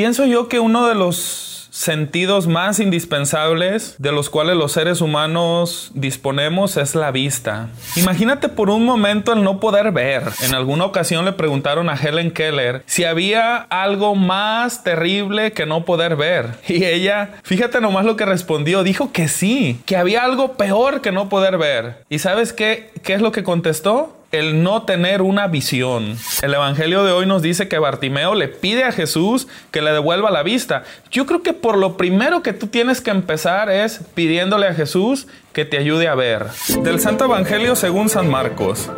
Pienso yo que uno de los sentidos más indispensables de los cuales los seres humanos disponemos es la vista. Imagínate por un momento el no poder ver. En alguna ocasión le preguntaron a Helen Keller si había algo más terrible que no poder ver. Y ella, fíjate nomás lo que respondió, dijo que sí, que había algo peor que no poder ver. ¿Y sabes qué, qué es lo que contestó? El no tener una visión. El Evangelio de hoy nos dice que Bartimeo le pide a Jesús que le devuelva la vista. Yo creo que por lo primero que tú tienes que empezar es pidiéndole a Jesús que te ayude a ver. Del Santo Evangelio según San Marcos.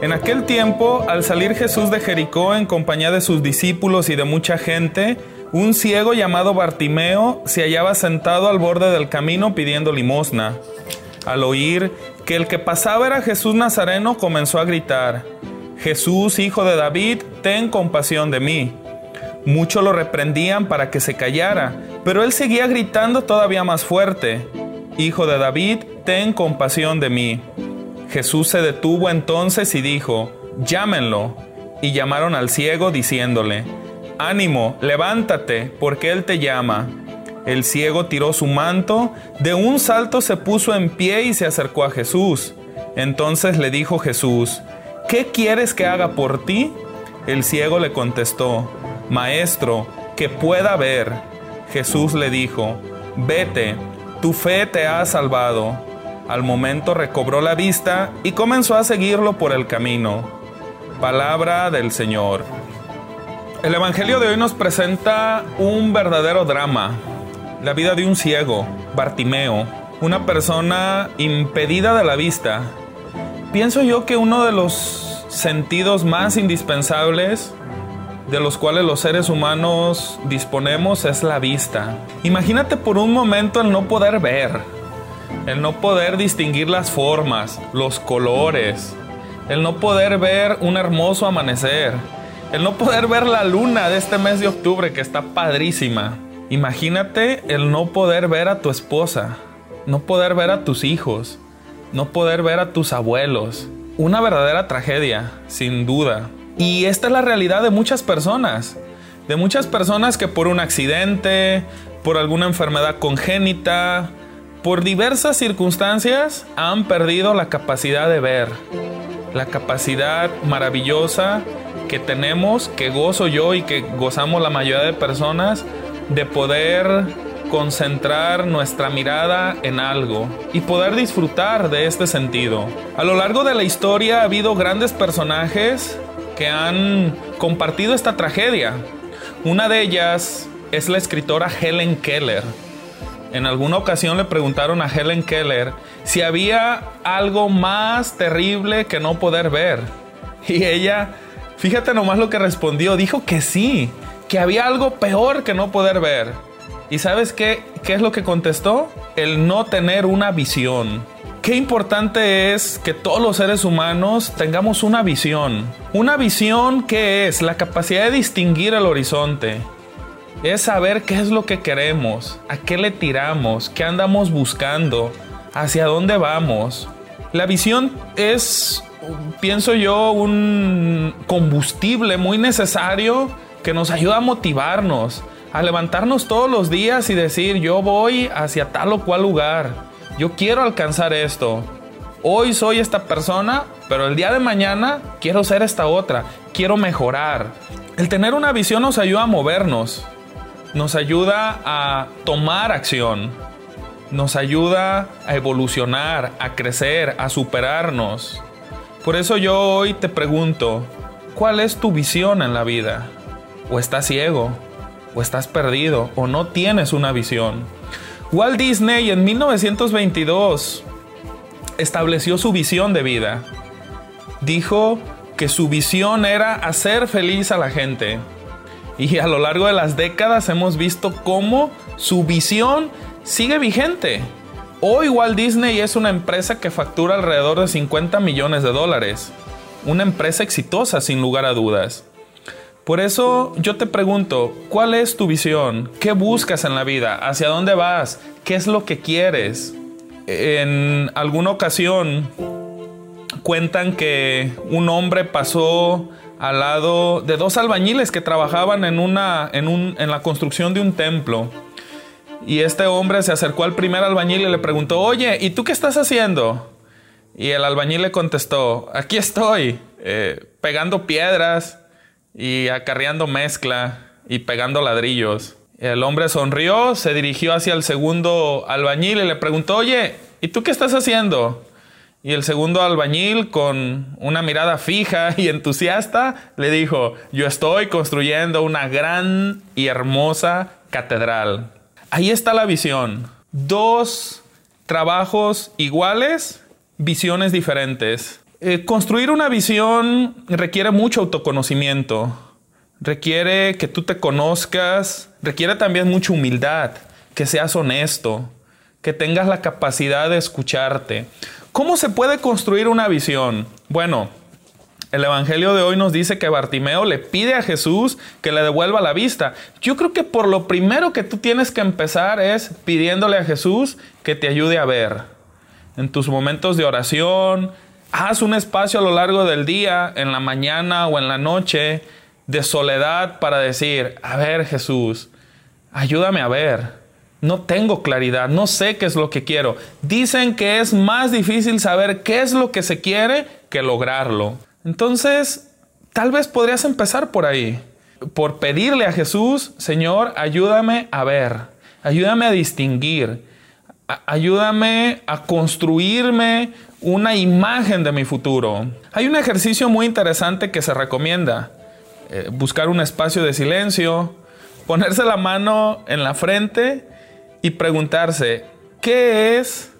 En aquel tiempo, al salir Jesús de Jericó en compañía de sus discípulos y de mucha gente, un ciego llamado Bartimeo se hallaba sentado al borde del camino pidiendo limosna. Al oír que el que pasaba era Jesús Nazareno, comenzó a gritar, Jesús, hijo de David, ten compasión de mí. Muchos lo reprendían para que se callara, pero él seguía gritando todavía más fuerte, Hijo de David, ten compasión de mí. Jesús se detuvo entonces y dijo, Llámenlo. Y llamaron al ciego diciéndole, Ánimo, levántate, porque él te llama. El ciego tiró su manto, de un salto se puso en pie y se acercó a Jesús. Entonces le dijo Jesús, ¿qué quieres que haga por ti? El ciego le contestó, Maestro, que pueda ver. Jesús le dijo, Vete, tu fe te ha salvado. Al momento recobró la vista y comenzó a seguirlo por el camino. Palabra del Señor. El Evangelio de hoy nos presenta un verdadero drama, la vida de un ciego, Bartimeo, una persona impedida de la vista. Pienso yo que uno de los sentidos más indispensables de los cuales los seres humanos disponemos es la vista. Imagínate por un momento el no poder ver, el no poder distinguir las formas, los colores, el no poder ver un hermoso amanecer, el no poder ver la luna de este mes de octubre que está padrísima. Imagínate el no poder ver a tu esposa, no poder ver a tus hijos, no poder ver a tus abuelos. Una verdadera tragedia, sin duda. Y esta es la realidad de muchas personas. De muchas personas que por un accidente, por alguna enfermedad congénita, por diversas circunstancias han perdido la capacidad de ver. La capacidad maravillosa que tenemos, que gozo yo y que gozamos la mayoría de personas de poder concentrar nuestra mirada en algo y poder disfrutar de este sentido. A lo largo de la historia ha habido grandes personajes que han compartido esta tragedia. Una de ellas es la escritora Helen Keller. En alguna ocasión le preguntaron a Helen Keller si había algo más terrible que no poder ver. Y ella, fíjate nomás lo que respondió, dijo que sí, que había algo peor que no poder ver. ¿Y sabes qué, qué es lo que contestó? El no tener una visión. Qué importante es que todos los seres humanos tengamos una visión. Una visión que es la capacidad de distinguir el horizonte. Es saber qué es lo que queremos, a qué le tiramos, qué andamos buscando, hacia dónde vamos. La visión es, pienso yo, un combustible muy necesario que nos ayuda a motivarnos, a levantarnos todos los días y decir, yo voy hacia tal o cual lugar, yo quiero alcanzar esto. Hoy soy esta persona, pero el día de mañana quiero ser esta otra, quiero mejorar. El tener una visión nos ayuda a movernos, nos ayuda a tomar acción, nos ayuda a evolucionar, a crecer, a superarnos. Por eso yo hoy te pregunto, ¿cuál es tu visión en la vida? O estás ciego, o estás perdido, o no tienes una visión. Walt Disney en 1922 estableció su visión de vida. Dijo que su visión era hacer feliz a la gente. Y a lo largo de las décadas hemos visto cómo su visión sigue vigente. Hoy Walt Disney es una empresa que factura alrededor de 50 millones de dólares. Una empresa exitosa sin lugar a dudas. Por eso yo te pregunto, ¿cuál es tu visión? ¿Qué buscas en la vida? ¿Hacia dónde vas? ¿Qué es lo que quieres? En alguna ocasión cuentan que un hombre pasó al lado de dos albañiles que trabajaban en, una, en, un, en la construcción de un templo. Y este hombre se acercó al primer albañil y le preguntó, oye, ¿y tú qué estás haciendo? Y el albañil le contestó, aquí estoy, eh, pegando piedras y acarreando mezcla y pegando ladrillos. El hombre sonrió, se dirigió hacia el segundo albañil y le preguntó, oye, ¿y tú qué estás haciendo? Y el segundo albañil, con una mirada fija y entusiasta, le dijo, yo estoy construyendo una gran y hermosa catedral. Ahí está la visión. Dos trabajos iguales, visiones diferentes. Eh, construir una visión requiere mucho autoconocimiento, requiere que tú te conozcas, requiere también mucha humildad, que seas honesto, que tengas la capacidad de escucharte. ¿Cómo se puede construir una visión? Bueno, el Evangelio de hoy nos dice que Bartimeo le pide a Jesús que le devuelva la vista. Yo creo que por lo primero que tú tienes que empezar es pidiéndole a Jesús que te ayude a ver. En tus momentos de oración, haz un espacio a lo largo del día, en la mañana o en la noche, de soledad para decir, a ver Jesús, ayúdame a ver. No tengo claridad, no sé qué es lo que quiero. Dicen que es más difícil saber qué es lo que se quiere que lograrlo. Entonces, tal vez podrías empezar por ahí, por pedirle a Jesús, Señor, ayúdame a ver, ayúdame a distinguir, ayúdame a construirme una imagen de mi futuro. Hay un ejercicio muy interesante que se recomienda. Eh, buscar un espacio de silencio, ponerse la mano en la frente y preguntarse, ¿qué es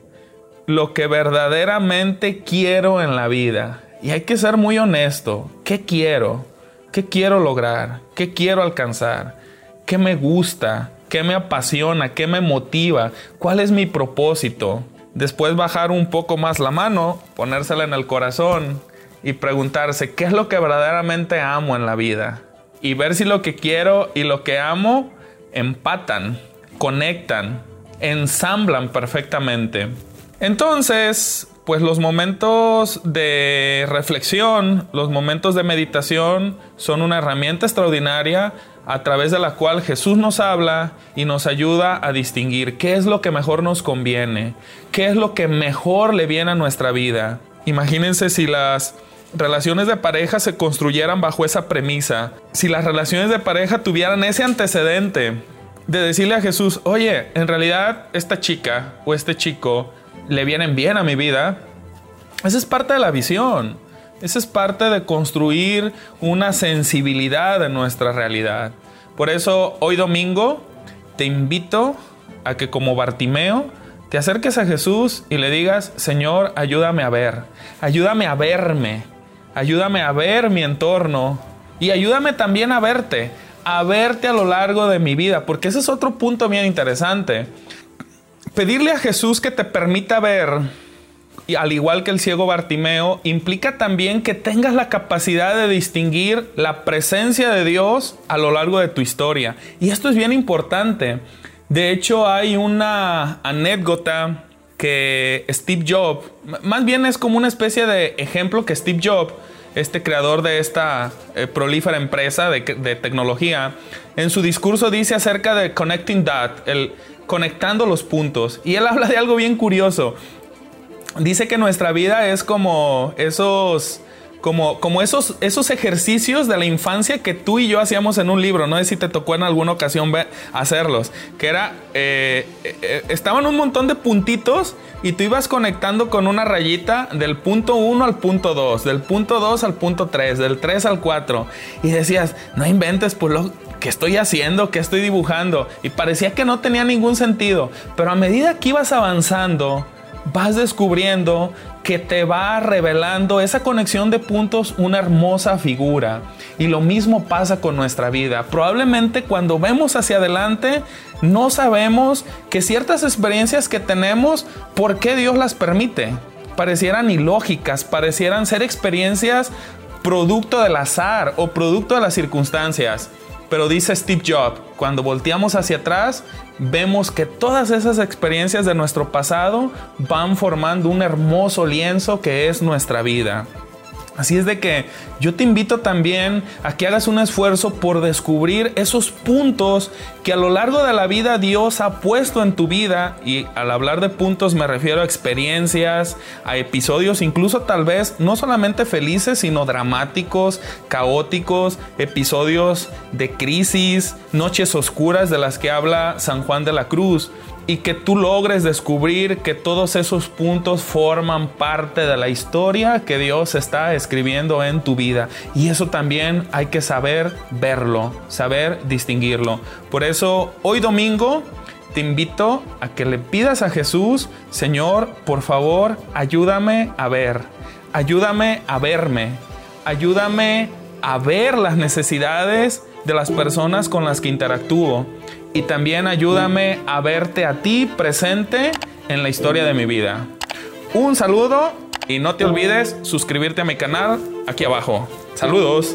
lo que verdaderamente quiero en la vida? Y hay que ser muy honesto. ¿Qué quiero? ¿Qué quiero lograr? ¿Qué quiero alcanzar? ¿Qué me gusta? ¿Qué me apasiona? ¿Qué me motiva? ¿Cuál es mi propósito? Después bajar un poco más la mano, ponérsela en el corazón y preguntarse, ¿qué es lo que verdaderamente amo en la vida? Y ver si lo que quiero y lo que amo empatan, conectan, ensamblan perfectamente. Entonces, pues los momentos de reflexión, los momentos de meditación son una herramienta extraordinaria a través de la cual Jesús nos habla y nos ayuda a distinguir qué es lo que mejor nos conviene, qué es lo que mejor le viene a nuestra vida. Imagínense si las relaciones de pareja se construyeran bajo esa premisa, si las relaciones de pareja tuvieran ese antecedente de decirle a Jesús, oye, en realidad esta chica o este chico le vienen bien a mi vida, esa es parte de la visión. Esa es parte de construir una sensibilidad en nuestra realidad. Por eso hoy domingo te invito a que como Bartimeo te acerques a Jesús y le digas, Señor, ayúdame a ver, ayúdame a verme, ayúdame a ver mi entorno. Y ayúdame también a verte, a verte a lo largo de mi vida, porque ese es otro punto bien interesante. Pedirle a Jesús que te permita ver, y al igual que el ciego Bartimeo, implica también que tengas la capacidad de distinguir la presencia de Dios a lo largo de tu historia. Y esto es bien importante. De hecho, hay una anécdota que Steve Jobs, más bien es como una especie de ejemplo que Steve Jobs, este creador de esta eh, prolífera empresa de, de, tecnología, en su discurso dice acerca de Connecting That, el, conectando los puntos. Y él habla de algo bien curioso. Dice que nuestra vida es como esos como, como esos, esos ejercicios de la infancia que tú y yo hacíamos en un libro. No sé si te tocó en alguna ocasión hacerlos. Que era, eh, eh, estaban un montón de puntitos y tú ibas conectando con una rayita del punto 1 al punto 2, del punto 2 al punto 3, del 3 al 4. Y decías, no inventes, pues lo, ¿qué estoy haciendo? ¿Qué estoy dibujando? Y parecía que no tenía ningún sentido. Pero a medida que ibas avanzando, vas descubriendo que te va revelando esa conexión de puntos una hermosa figura. Y lo mismo pasa con nuestra vida. Probablemente cuando vemos hacia adelante no sabemos que ciertas experiencias que tenemos, ¿por qué Dios las permite? Parecieran ilógicas, parecieran ser experiencias producto del azar o producto de las circunstancias. Pero dice Steve Jobs, cuando volteamos hacia atrás, vemos que todas esas experiencias de nuestro pasado van formando un hermoso lienzo que es nuestra vida. Así es de que yo te invito también a que hagas un esfuerzo por descubrir esos puntos que a lo largo de la vida Dios ha puesto en tu vida. Y al hablar de puntos me refiero a experiencias, a episodios, incluso tal vez no solamente felices, sino dramáticos, caóticos, episodios de crisis, noches oscuras de las que habla San Juan de la Cruz y que tú logres descubrir que todos esos puntos forman parte de la historia que Dios está escribiendo en tu vida. Y eso también hay que saber verlo, saber distinguirlo. Por eso hoy domingo te invito a que le pidas a Jesús, Señor, por favor, ayúdame a ver, ayúdame a verme, ayúdame a ver las necesidades de las personas con las que interactúo y también ayúdame a verte a ti presente en la historia de mi vida. Un saludo y no te olvides suscribirte a mi canal aquí abajo. Saludos.